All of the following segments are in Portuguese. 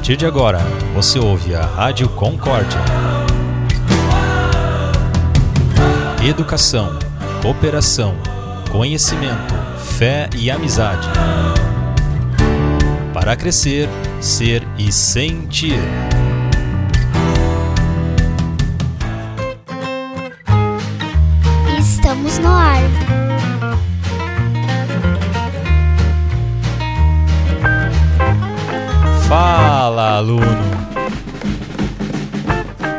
partir de agora, você ouve a Rádio Concórdia. Educação, cooperação, conhecimento, fé e amizade. Para crescer, ser e sentir. Aluno!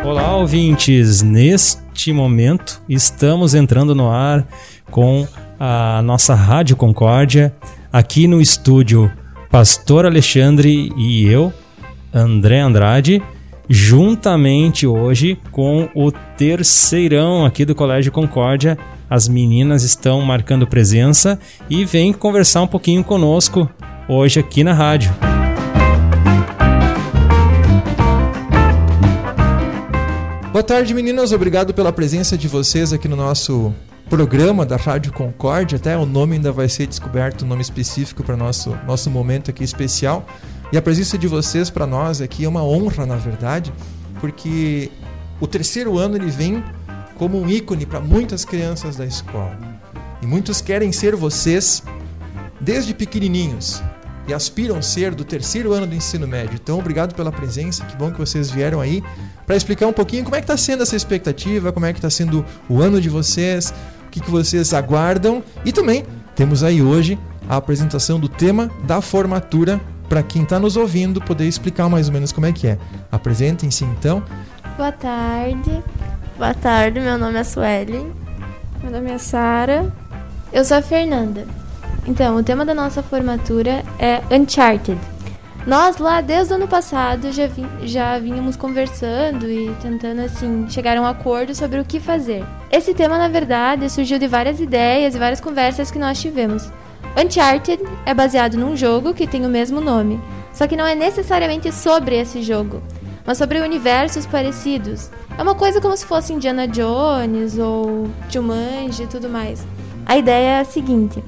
Olá, ouvintes! Neste momento estamos entrando no ar com a nossa Rádio Concórdia, aqui no estúdio Pastor Alexandre e eu, André Andrade, juntamente hoje com o terceirão aqui do Colégio Concórdia. As meninas estão marcando presença e vêm conversar um pouquinho conosco hoje aqui na rádio. Boa tarde, meninas. Obrigado pela presença de vocês aqui no nosso programa da Rádio Concórdia. Até o nome ainda vai ser descoberto, um nome específico para nosso nosso momento aqui especial. E a presença de vocês para nós aqui é uma honra, na verdade, porque o terceiro ano ele vem como um ícone para muitas crianças da escola. E muitos querem ser vocês desde pequenininhos e aspiram ser do terceiro ano do ensino médio. Então, obrigado pela presença. Que bom que vocês vieram aí para explicar um pouquinho como é que está sendo essa expectativa, como é que está sendo o ano de vocês, o que, que vocês aguardam. E também temos aí hoje a apresentação do tema da formatura para quem está nos ouvindo poder explicar mais ou menos como é que é. Apresentem-se então. Boa tarde. Boa tarde, meu nome é Sueli. Meu nome é Sara. Eu sou a Fernanda. Então, o tema da nossa formatura é Uncharted. Nós lá desde o ano passado já, vi, já vínhamos conversando e tentando assim chegar a um acordo sobre o que fazer. Esse tema, na verdade, surgiu de várias ideias e várias conversas que nós tivemos. Uncharted é baseado num jogo que tem o mesmo nome, só que não é necessariamente sobre esse jogo, mas sobre universos parecidos. É uma coisa como se fosse Indiana Jones ou Jumanji e tudo mais. A ideia é a seguinte: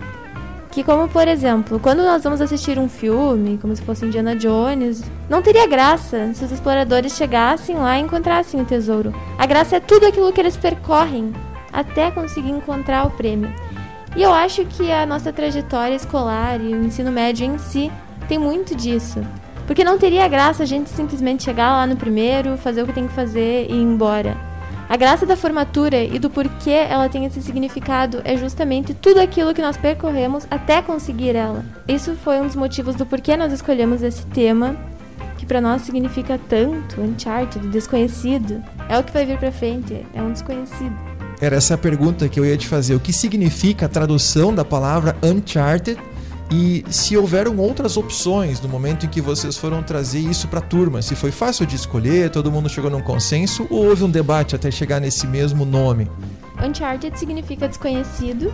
que como por exemplo, quando nós vamos assistir um filme, como se fosse Indiana Jones, não teria graça se os exploradores chegassem lá e encontrassem o tesouro. A graça é tudo aquilo que eles percorrem até conseguir encontrar o prêmio. E eu acho que a nossa trajetória escolar e o ensino médio em si tem muito disso. Porque não teria graça a gente simplesmente chegar lá no primeiro, fazer o que tem que fazer e ir embora. A graça da formatura e do porquê ela tem esse significado é justamente tudo aquilo que nós percorremos até conseguir ela. Isso foi um dos motivos do porquê nós escolhemos esse tema, que para nós significa tanto, Uncharted, desconhecido. É o que vai vir para frente, é um desconhecido. Era essa a pergunta que eu ia te fazer. O que significa a tradução da palavra Uncharted e se houveram outras opções no momento em que vocês foram trazer isso para a turma? Se foi fácil de escolher, todo mundo chegou num consenso ou houve um debate até chegar nesse mesmo nome? Uncharted significa desconhecido.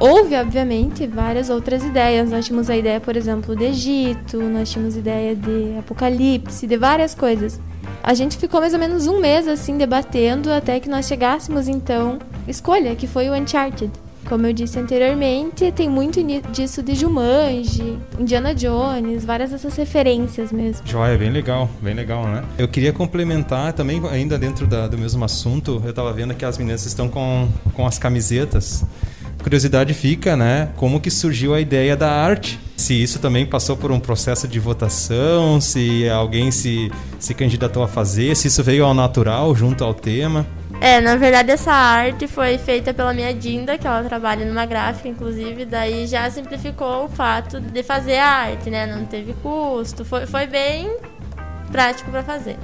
Houve, obviamente, várias outras ideias. Nós tínhamos a ideia, por exemplo, de Egito, nós tínhamos ideia de Apocalipse, de várias coisas. A gente ficou mais ou menos um mês assim debatendo até que nós chegássemos então escolha, que foi o Uncharted. Como eu disse anteriormente, tem muito disso de Jumanji, Indiana Jones, várias dessas referências mesmo. Joia, bem legal, bem legal, né? Eu queria complementar também, ainda dentro da, do mesmo assunto, eu estava vendo que as meninas estão com, com as camisetas. Curiosidade fica, né? Como que surgiu a ideia da arte? Se isso também passou por um processo de votação, se alguém se, se candidatou a fazer, se isso veio ao natural junto ao tema. É, na verdade essa arte foi feita pela minha Dinda, que ela trabalha numa gráfica, inclusive, daí já simplificou o fato de fazer a arte, né? Não teve custo, foi, foi bem prático para fazer.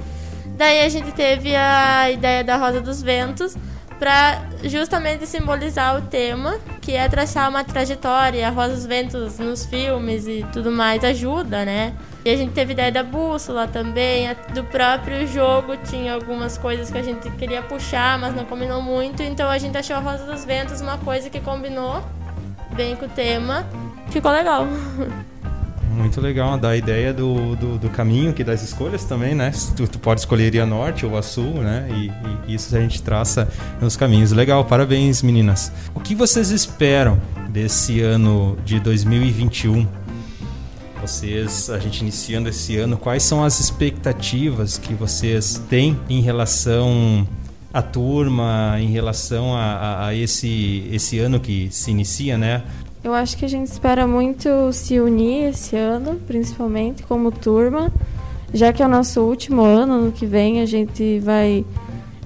Daí a gente teve a ideia da Rosa dos Ventos para justamente simbolizar o tema, que é traçar uma trajetória. A Rosa dos Ventos nos filmes e tudo mais ajuda, né? E a gente teve ideia da bússola também, do próprio jogo tinha algumas coisas que a gente queria puxar, mas não combinou muito, então a gente achou a Rosa dos Ventos uma coisa que combinou bem com o tema. Ficou legal. Muito legal, da ideia do, do, do, caminho, que das escolhas também, né? Tu, tu pode escolher ir a norte ou a sul, né? E, e, isso a gente traça nos caminhos. Legal, parabéns, meninas. O que vocês esperam desse ano de 2021? vocês, a gente iniciando esse ano, quais são as expectativas que vocês têm em relação à turma, em relação a, a, a esse, esse ano que se inicia, né? Eu acho que a gente espera muito se unir esse ano, principalmente como turma, já que é o nosso último ano, ano que vem a gente vai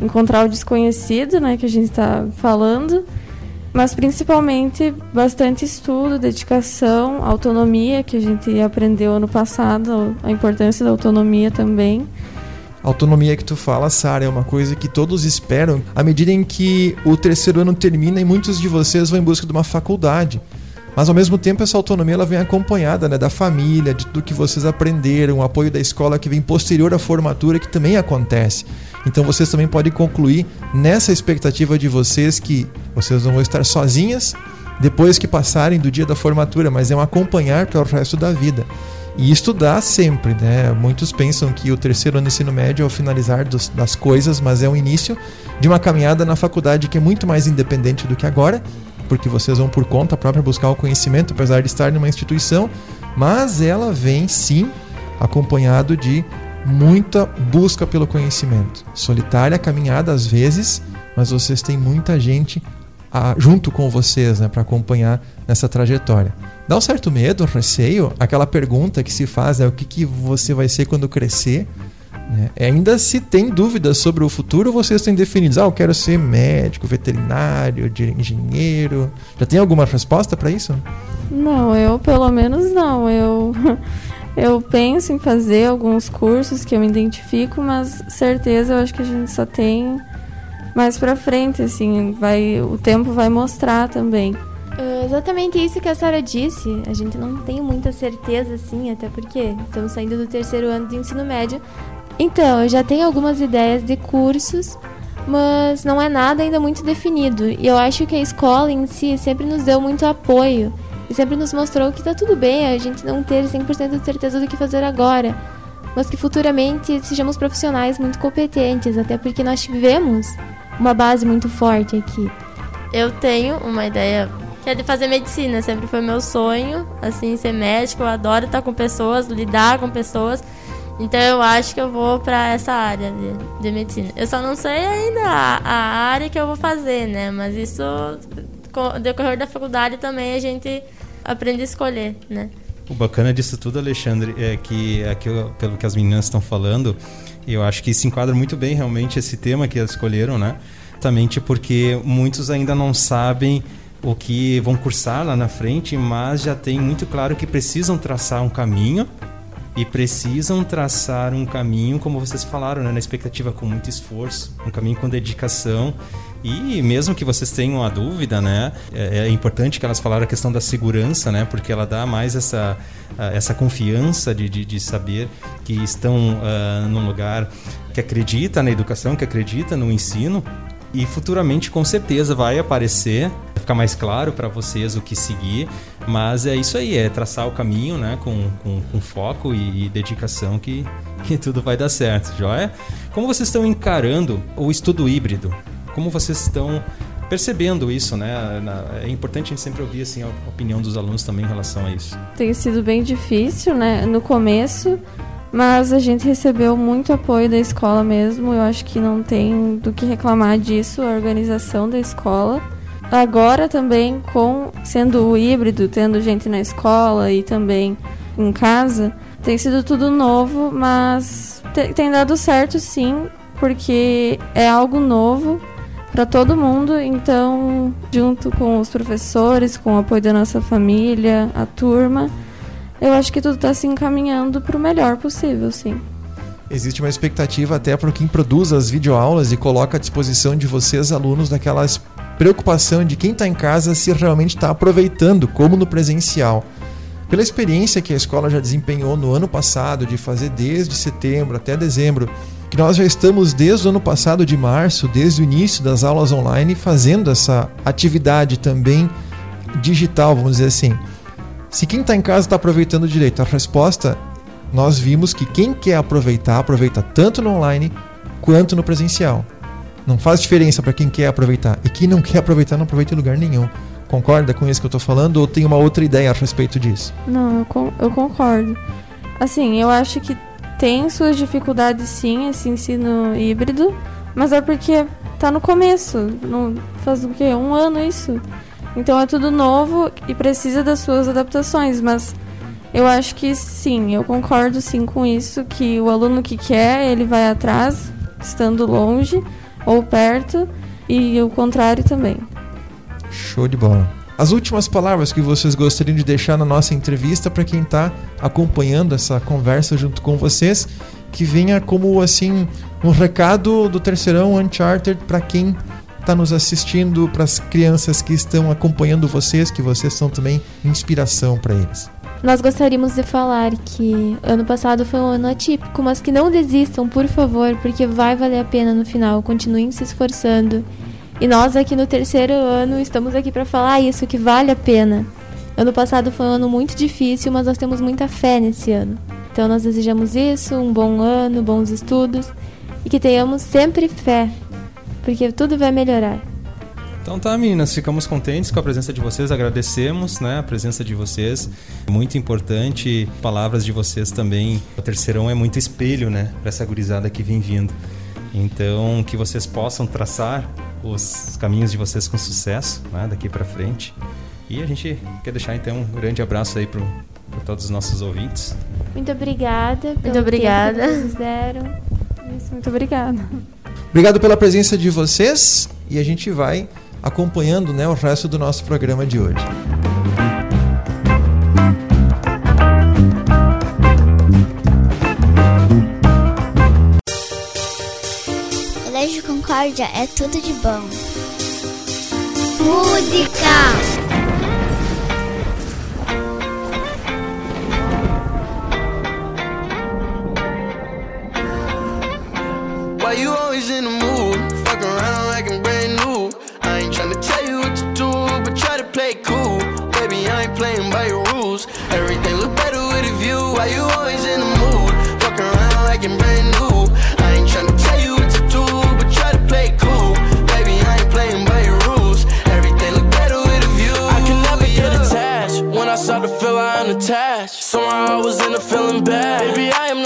encontrar o desconhecido, né, que a gente está falando, mas principalmente bastante estudo, dedicação, autonomia, que a gente aprendeu ano passado, a importância da autonomia também. A autonomia que tu fala, Sara, é uma coisa que todos esperam à medida em que o terceiro ano termina e muitos de vocês vão em busca de uma faculdade. Mas ao mesmo tempo essa autonomia ela vem acompanhada né, da família, de tudo que vocês aprenderam, o apoio da escola que vem posterior à formatura que também acontece. Então vocês também podem concluir nessa expectativa de vocês que vocês não vão estar sozinhas depois que passarem do dia da formatura, mas é um acompanhar para o resto da vida. E estudar sempre, né? Muitos pensam que o terceiro ano do ensino médio é o finalizar dos, das coisas, mas é o início de uma caminhada na faculdade que é muito mais independente do que agora, porque vocês vão por conta própria buscar o conhecimento, apesar de estar numa instituição, mas ela vem sim acompanhado de muita busca pelo conhecimento. Solitária caminhada às vezes, mas vocês têm muita gente a, junto com vocês né, para acompanhar nessa trajetória. Dá um certo medo, receio, aquela pergunta que se faz é o que, que você vai ser quando crescer. Né? Ainda se tem dúvidas sobre o futuro, vocês têm definido, ah, eu quero ser médico, veterinário, engenheiro. Já tem alguma resposta para isso? Não, eu pelo menos não. Eu Eu penso em fazer alguns cursos que eu me identifico, mas certeza eu acho que a gente só tem mais para frente, assim, vai, o tempo vai mostrar também. Uh, exatamente isso que a Sara disse. A gente não tem muita certeza, assim, até porque estamos saindo do terceiro ano de ensino médio. Então, eu já tenho algumas ideias de cursos, mas não é nada ainda muito definido. E eu acho que a escola em si sempre nos deu muito apoio e sempre nos mostrou que tá tudo bem a gente não ter 100% de certeza do que fazer agora, mas que futuramente sejamos profissionais muito competentes, até porque nós tivemos uma base muito forte aqui. Eu tenho uma ideia que é de fazer medicina, sempre foi meu sonho, assim, ser médico, eu adoro estar com pessoas, lidar com pessoas. Então eu acho que eu vou para essa área de, de, medicina. Eu só não sei ainda a, a, área que eu vou fazer, né? Mas isso com decorrer da faculdade também a gente aprende a escolher, né? O bacana disso tudo, Alexandre, é que, eu, pelo que as meninas estão falando, eu acho que se enquadra muito bem realmente esse tema que elas escolheram, né? Exatamente porque muitos ainda não sabem o que vão cursar lá na frente, mas já tem muito claro que precisam traçar um caminho e precisam traçar um caminho, como vocês falaram, né, na expectativa com muito esforço, um caminho com dedicação. E mesmo que vocês tenham a dúvida, né, é, é importante que elas falaram a questão da segurança, né, porque ela dá mais essa, essa confiança de, de, de saber que estão uh, num lugar que acredita na educação, que acredita no ensino e futuramente com certeza vai aparecer ficar mais claro para vocês o que seguir mas é isso aí é traçar o caminho né com, com, com foco e, e, dedicação que, que tudo vai dar certo joia como vocês estão encarando o estudo híbrido como vocês estão percebendo isso, né? É importante a gente sempre ouvir assim a opinião dos alunos também em relação a isso. Tem sido bem difícil, né? No começo, mas a gente recebeu muito apoio da escola mesmo. Eu acho que não tem do que reclamar disso, a organização da escola. Agora também com sendo híbrido, tendo gente na escola e também em casa, tem sido tudo novo, mas tem dado certo sim, porque é algo novo para todo mundo, então junto com os professores, com o apoio da nossa família, a turma, eu acho que tudo está se encaminhando para o melhor possível, sim. Existe uma expectativa até para quem produz as videoaulas e coloca à disposição de vocês, alunos, daquelas preocupação de quem está em casa se realmente está aproveitando, como no presencial. Pela experiência que a escola já desempenhou no ano passado, de fazer desde setembro até dezembro, que nós já estamos desde o ano passado de março, desde o início das aulas online, fazendo essa atividade também digital, vamos dizer assim. Se quem está em casa está aproveitando direito, a resposta nós vimos que quem quer aproveitar, aproveita tanto no online quanto no presencial. Não faz diferença para quem quer aproveitar. E quem não quer aproveitar, não aproveita em lugar nenhum. concorda com isso que eu estou falando ou tem uma outra ideia a respeito disso? Não, eu, con eu concordo. Assim, eu acho que tem suas dificuldades sim, esse ensino híbrido, mas é porque tá no começo. No, faz o quê? Um ano isso. Então é tudo novo e precisa das suas adaptações, mas eu acho que sim, eu concordo sim com isso, que o aluno que quer, ele vai atrás, estando longe ou perto, e o contrário também. Show de bola. As últimas palavras que vocês gostariam de deixar na nossa entrevista para quem está acompanhando essa conversa junto com vocês, que venha como assim um recado do terceirão Uncharted para quem está nos assistindo, para as crianças que estão acompanhando vocês, que vocês são também inspiração para eles. Nós gostaríamos de falar que ano passado foi um ano atípico, mas que não desistam, por favor, porque vai valer a pena no final. Continuem se esforçando. E nós aqui no terceiro ano estamos aqui para falar isso, que vale a pena. Ano passado foi um ano muito difícil, mas nós temos muita fé nesse ano. Então nós desejamos isso, um bom ano, bons estudos e que tenhamos sempre fé, porque tudo vai melhorar. Então tá, meninas, ficamos contentes com a presença de vocês, agradecemos né, a presença de vocês. Muito importante, palavras de vocês também. O terceirão é muito espelho, né, para essa gurizada que vem vindo. Então, que vocês possam traçar os caminhos de vocês com sucesso né, daqui para frente. E a gente quer deixar então um grande abraço aí para todos os nossos ouvintes. Muito obrigada. Muito obrigada. que vocês deram. Isso, muito obrigada. Obrigado pela presença de vocês e a gente vai acompanhando né, o resto do nosso programa de hoje. Colégio Concórdia é tudo de bom. Música!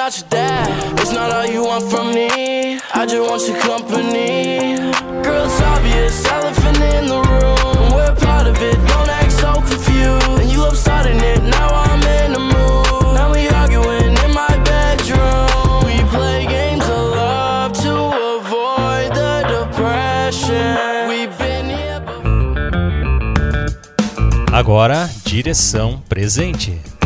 Not your dad. It's not all you want from me. I just want your company. Girl, it's obvious, elephant in the room. We're part of it, don't act so confused. And you love starting it, now I'm in the mood. Now we arguing in my bedroom. We play games of love to avoid the depression. We've been here before. Agora, direção presente.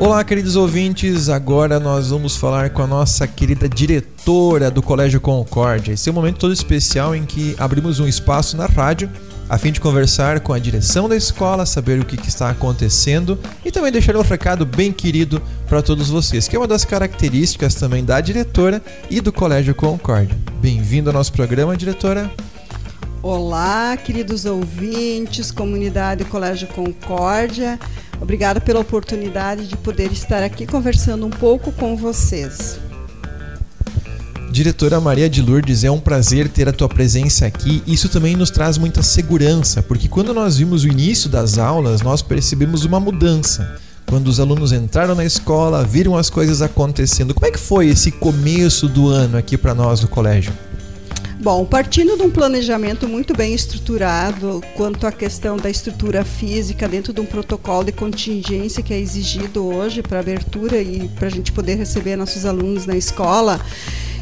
Olá, queridos ouvintes. Agora nós vamos falar com a nossa querida diretora do Colégio Concórdia. Esse é um momento todo especial em que abrimos um espaço na rádio a fim de conversar com a direção da escola, saber o que, está acontecendo e também deixar um recado bem querido para todos vocês, que é uma das características também da diretora e do Colégio Concórdia. Bem-vindo ao nosso programa, diretora. Olá, queridos ouvintes, comunidade Colégio Concórdia. Obrigada pela oportunidade de poder estar aqui conversando um pouco com vocês. Diretora Maria de Lourdes, é um prazer ter a tua presença aqui. Isso também nos traz muita segurança, porque quando nós vimos o início das aulas, nós percebemos uma mudança. Quando os alunos entraram na escola, viram as coisas acontecendo. Como é que foi esse começo do ano aqui para nós no colégio? Bom, partindo de um planejamento muito bem estruturado quanto à questão da estrutura física dentro de um protocolo de contingência que é exigido hoje para abertura e para a gente poder receber nossos alunos na escola,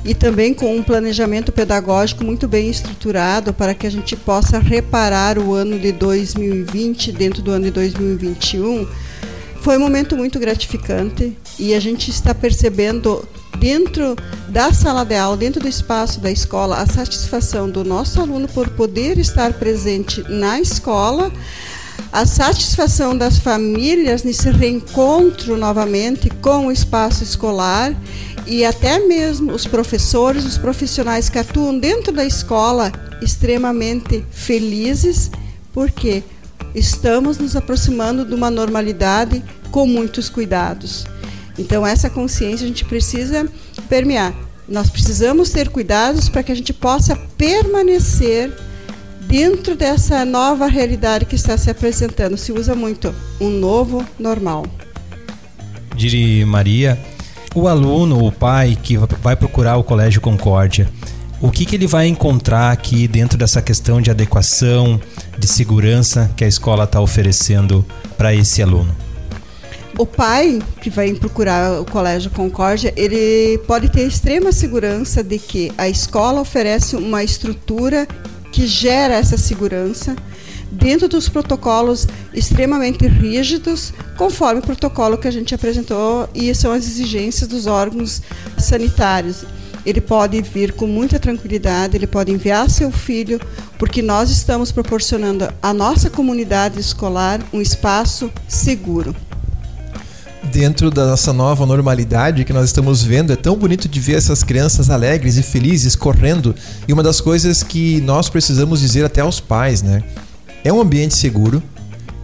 e também com um planejamento pedagógico muito bem estruturado para que a gente possa reparar o ano de 2020 dentro do ano de 2021. Foi um momento muito gratificante e a gente está percebendo dentro da sala de aula, dentro do espaço da escola, a satisfação do nosso aluno por poder estar presente na escola, a satisfação das famílias nesse reencontro novamente com o espaço escolar e até mesmo os professores, os profissionais que atuam dentro da escola extremamente felizes, porque estamos nos aproximando de uma normalidade com muitos cuidados. Então essa consciência a gente precisa permear. Nós precisamos ter cuidados para que a gente possa permanecer dentro dessa nova realidade que está se apresentando. Se usa muito um novo normal. Diri Maria, o aluno, o pai que vai procurar o Colégio Concórdia, o que, que ele vai encontrar aqui dentro dessa questão de adequação, de segurança que a escola está oferecendo para esse aluno? O pai que vai procurar o Colégio Concórdia, ele pode ter extrema segurança de que a escola oferece uma estrutura que gera essa segurança dentro dos protocolos extremamente rígidos, conforme o protocolo que a gente apresentou e são as exigências dos órgãos sanitários. Ele pode vir com muita tranquilidade, ele pode enviar seu filho, porque nós estamos proporcionando à nossa comunidade escolar um espaço seguro dentro da nossa nova normalidade que nós estamos vendo. É tão bonito de ver essas crianças alegres e felizes correndo. E uma das coisas que nós precisamos dizer até aos pais, né? É um ambiente seguro,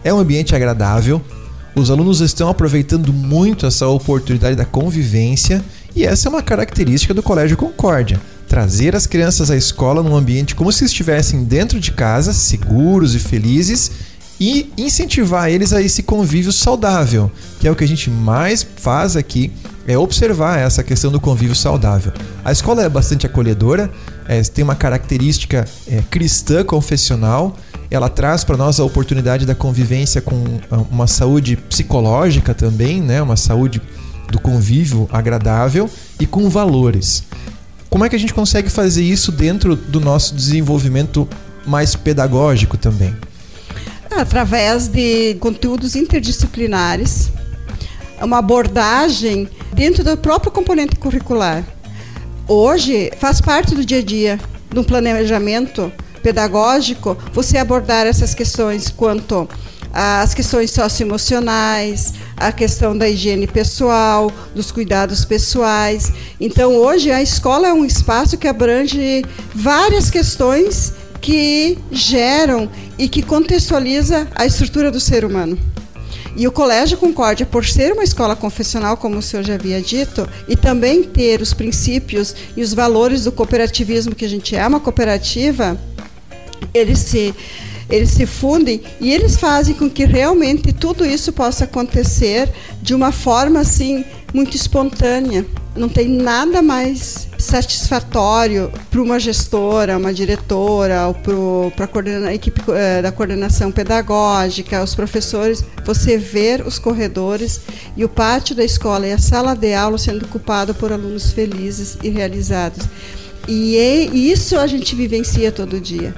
é um ambiente agradável. Os alunos estão aproveitando muito essa oportunidade da convivência e essa é uma característica do Colégio Concórdia. Trazer as crianças à escola num ambiente como se estivessem dentro de casa, seguros e felizes, e incentivar eles a esse convívio saudável, que é o que a gente mais faz aqui, é observar essa questão do convívio saudável. A escola é bastante acolhedora, é, tem uma característica é, cristã confessional, ela traz para nós a oportunidade da convivência com ah, uma saúde psicológica também, né? uma saúde do convívio agradável e com valores. Como é que a gente consegue fazer isso dentro do nosso desenvolvimento mais pedagógico também? Através de conteúdos interdisciplinares, uma abordagem dentro do próprio componente curricular. Hoje faz parte do dia a dia de um planejamento pedagógico você abordar essas questões quanto às questões socioemocionais, a questão da higiene pessoal, dos cuidados pessoais. Então, hoje a escola é um espaço que abrange várias questões que geram e que contextualiza a estrutura do ser humano. E o Colégio Concórdia, por ser uma escola confessional, como o senhor já havia dito, e também ter os princípios e os valores do cooperativismo, que a gente é uma cooperativa, eles se, eles se fundem e eles fazem com que realmente tudo isso possa acontecer de uma forma assim muito espontânea. Não tem nada mais satisfatório para uma gestora, uma diretora, ou para a equipe eh, da coordenação pedagógica, os professores, você ver os corredores e o pátio da escola e a sala de aula sendo ocupado por alunos felizes e realizados. E é, isso a gente vivencia todo dia.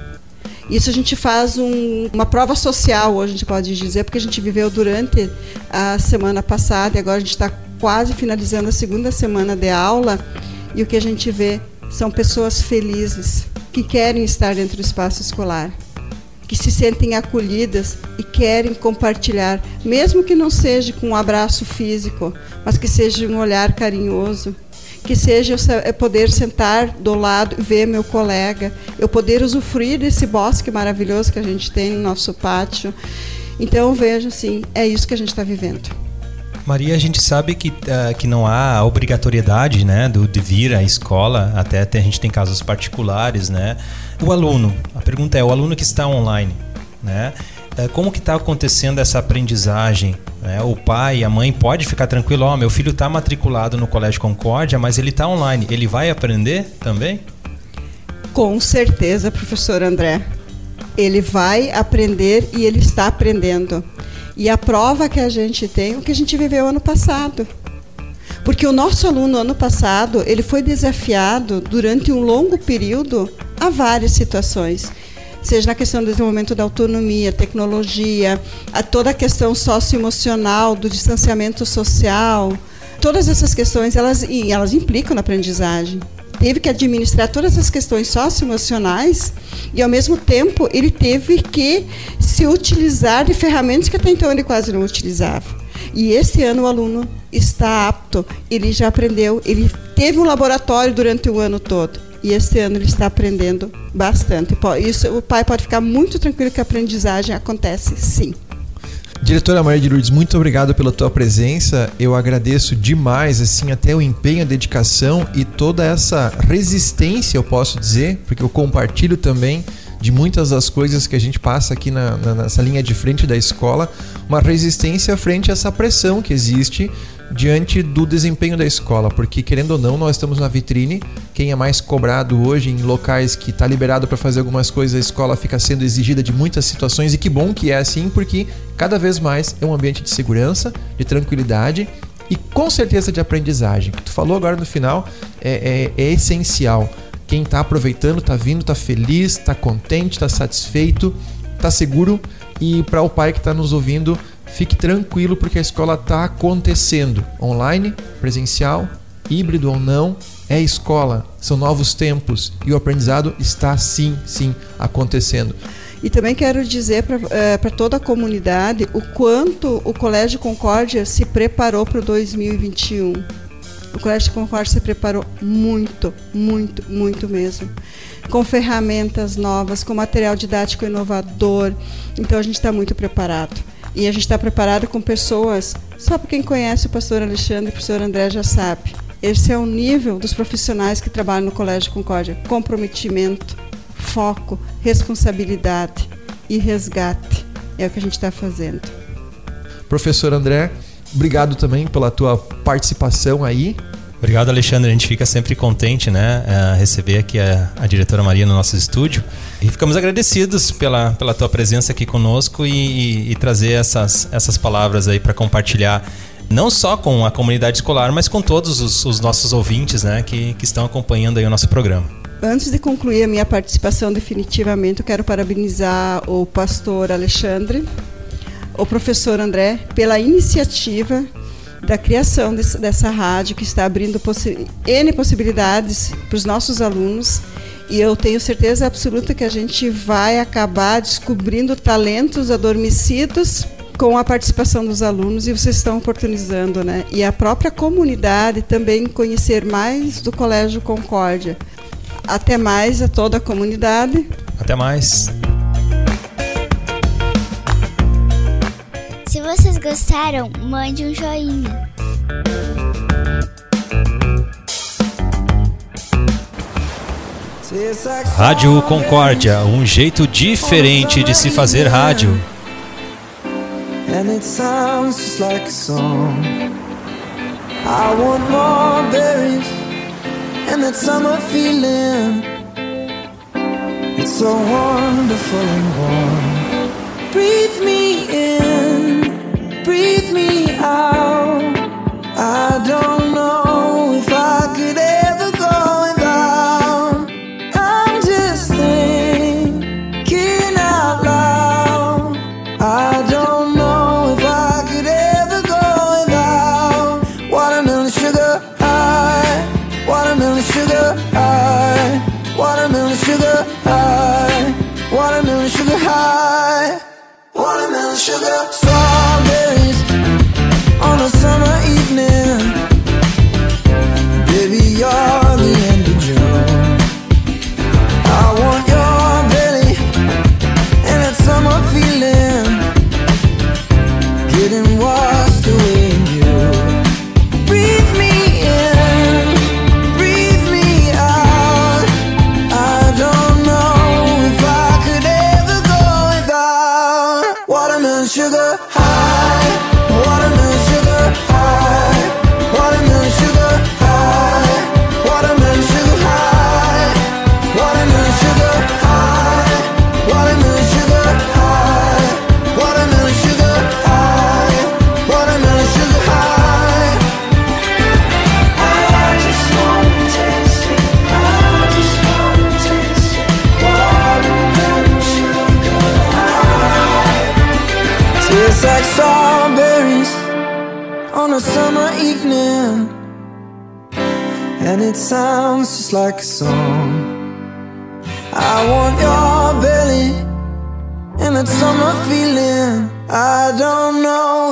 Isso a gente faz um, uma prova social, hoje a gente pode dizer, porque a gente viveu durante a semana passada e agora a gente está quase finalizando a segunda semana de aula e o que a gente vê são pessoas felizes que querem estar dentro do espaço escolar, que se sentem acolhidas e querem compartilhar, mesmo que não seja com um abraço físico, mas que seja um olhar carinhoso, que seja eu poder sentar do lado e ver meu colega, eu poder usufruir desse bosque maravilhoso que a gente tem no nosso pátio. Então vejo assim, é isso que a gente está vivendo. Maria, a gente sabe que, uh, que não há obrigatoriedade né, do, de vir à escola, até, até a gente tem casos particulares. Né? O aluno, a pergunta é, o aluno que está online, né? Uh, como que está acontecendo essa aprendizagem? Né? O pai, a mãe pode ficar tranquilo, oh, meu filho está matriculado no Colégio Concórdia, mas ele está online, ele vai aprender também? Com certeza, professor André. Ele vai aprender e ele está aprendendo. E a prova que a gente tem é o que a gente viveu ano passado. Porque o nosso aluno ano passado, ele foi desafiado durante um longo período a várias situações seja na questão do desenvolvimento da autonomia, tecnologia, a toda a questão socioemocional, do distanciamento social. Todas essas questões, elas, elas implicam na aprendizagem teve que administrar todas as questões socioemocionais e, ao mesmo tempo, ele teve que se utilizar de ferramentas que até então ele quase não utilizava. E este ano o aluno está apto, ele já aprendeu, ele teve um laboratório durante o ano todo. E este ano ele está aprendendo bastante. Isso, o pai pode ficar muito tranquilo que a aprendizagem acontece sim. Diretora Maria de Lourdes, muito obrigado pela tua presença. Eu agradeço demais, assim, até o empenho, a dedicação e toda essa resistência, eu posso dizer, porque eu compartilho também de muitas das coisas que a gente passa aqui na, na, nessa linha de frente da escola, uma resistência frente a essa pressão que existe diante do desempenho da escola, porque querendo ou não, nós estamos na vitrine. Quem é mais cobrado hoje em locais que está liberado para fazer algumas coisas, a escola fica sendo exigida de muitas situações e que bom que é assim, porque cada vez mais é um ambiente de segurança, de tranquilidade e com certeza de aprendizagem. O que tu falou agora no final é, é, é essencial. Quem está aproveitando, está vindo, está feliz, está contente, está satisfeito, está seguro e para o pai que está nos ouvindo Fique tranquilo porque a escola está acontecendo. Online, presencial, híbrido ou não, é escola, são novos tempos e o aprendizado está sim, sim acontecendo. E também quero dizer para é, toda a comunidade o quanto o Colégio Concórdia se preparou para o 2021. O Colégio Concórdia se preparou muito, muito, muito mesmo. Com ferramentas novas, com material didático inovador. Então a gente está muito preparado. E a gente está preparado com pessoas, só para quem conhece o pastor Alexandre e o professor André já sabe. Esse é o nível dos profissionais que trabalham no Colégio Concórdia: comprometimento, foco, responsabilidade e resgate. É o que a gente está fazendo. Professor André, obrigado também pela tua participação aí. Obrigado, Alexandre. A gente fica sempre contente, né, a receber aqui a, a, diretora Maria no nosso estúdio. E ficamos agradecidos pela, pela tua presença aqui conosco e, e, e trazer essas, essas palavras aí para compartilhar não só com a comunidade escolar, mas com todos os, os nossos ouvintes, né, que, que estão acompanhando aí o nosso programa. Antes de concluir a minha participação definitivamente, eu quero parabenizar o pastor Alexandre, o professor André, pela iniciativa da criação desse, dessa rádio que está abrindo possi N possibilidades para os nossos alunos. E eu tenho certeza absoluta que a gente vai acabar descobrindo talentos adormecidos com a participação dos alunos e vocês estão oportunizando, né? E a própria comunidade também conhecer mais do Colégio Concórdia. Até mais a toda a comunidade. Até mais. Vocês gostaram, mande um joinha. Rádio Concórdia, um jeito diferente de se fazer rádio. And it sounds just like a song. I want more berries and that summer feeling. It's so wonderful and warm. Breathe me in breathe me out. I don't know song. I want your belly and that summer feeling. I don't know